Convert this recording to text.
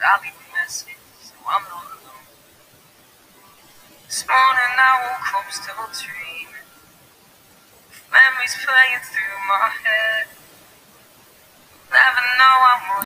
I leave a message, so I'm not alone. This morning I woke up still dreaming. Memories playing through my head. Never know I'm.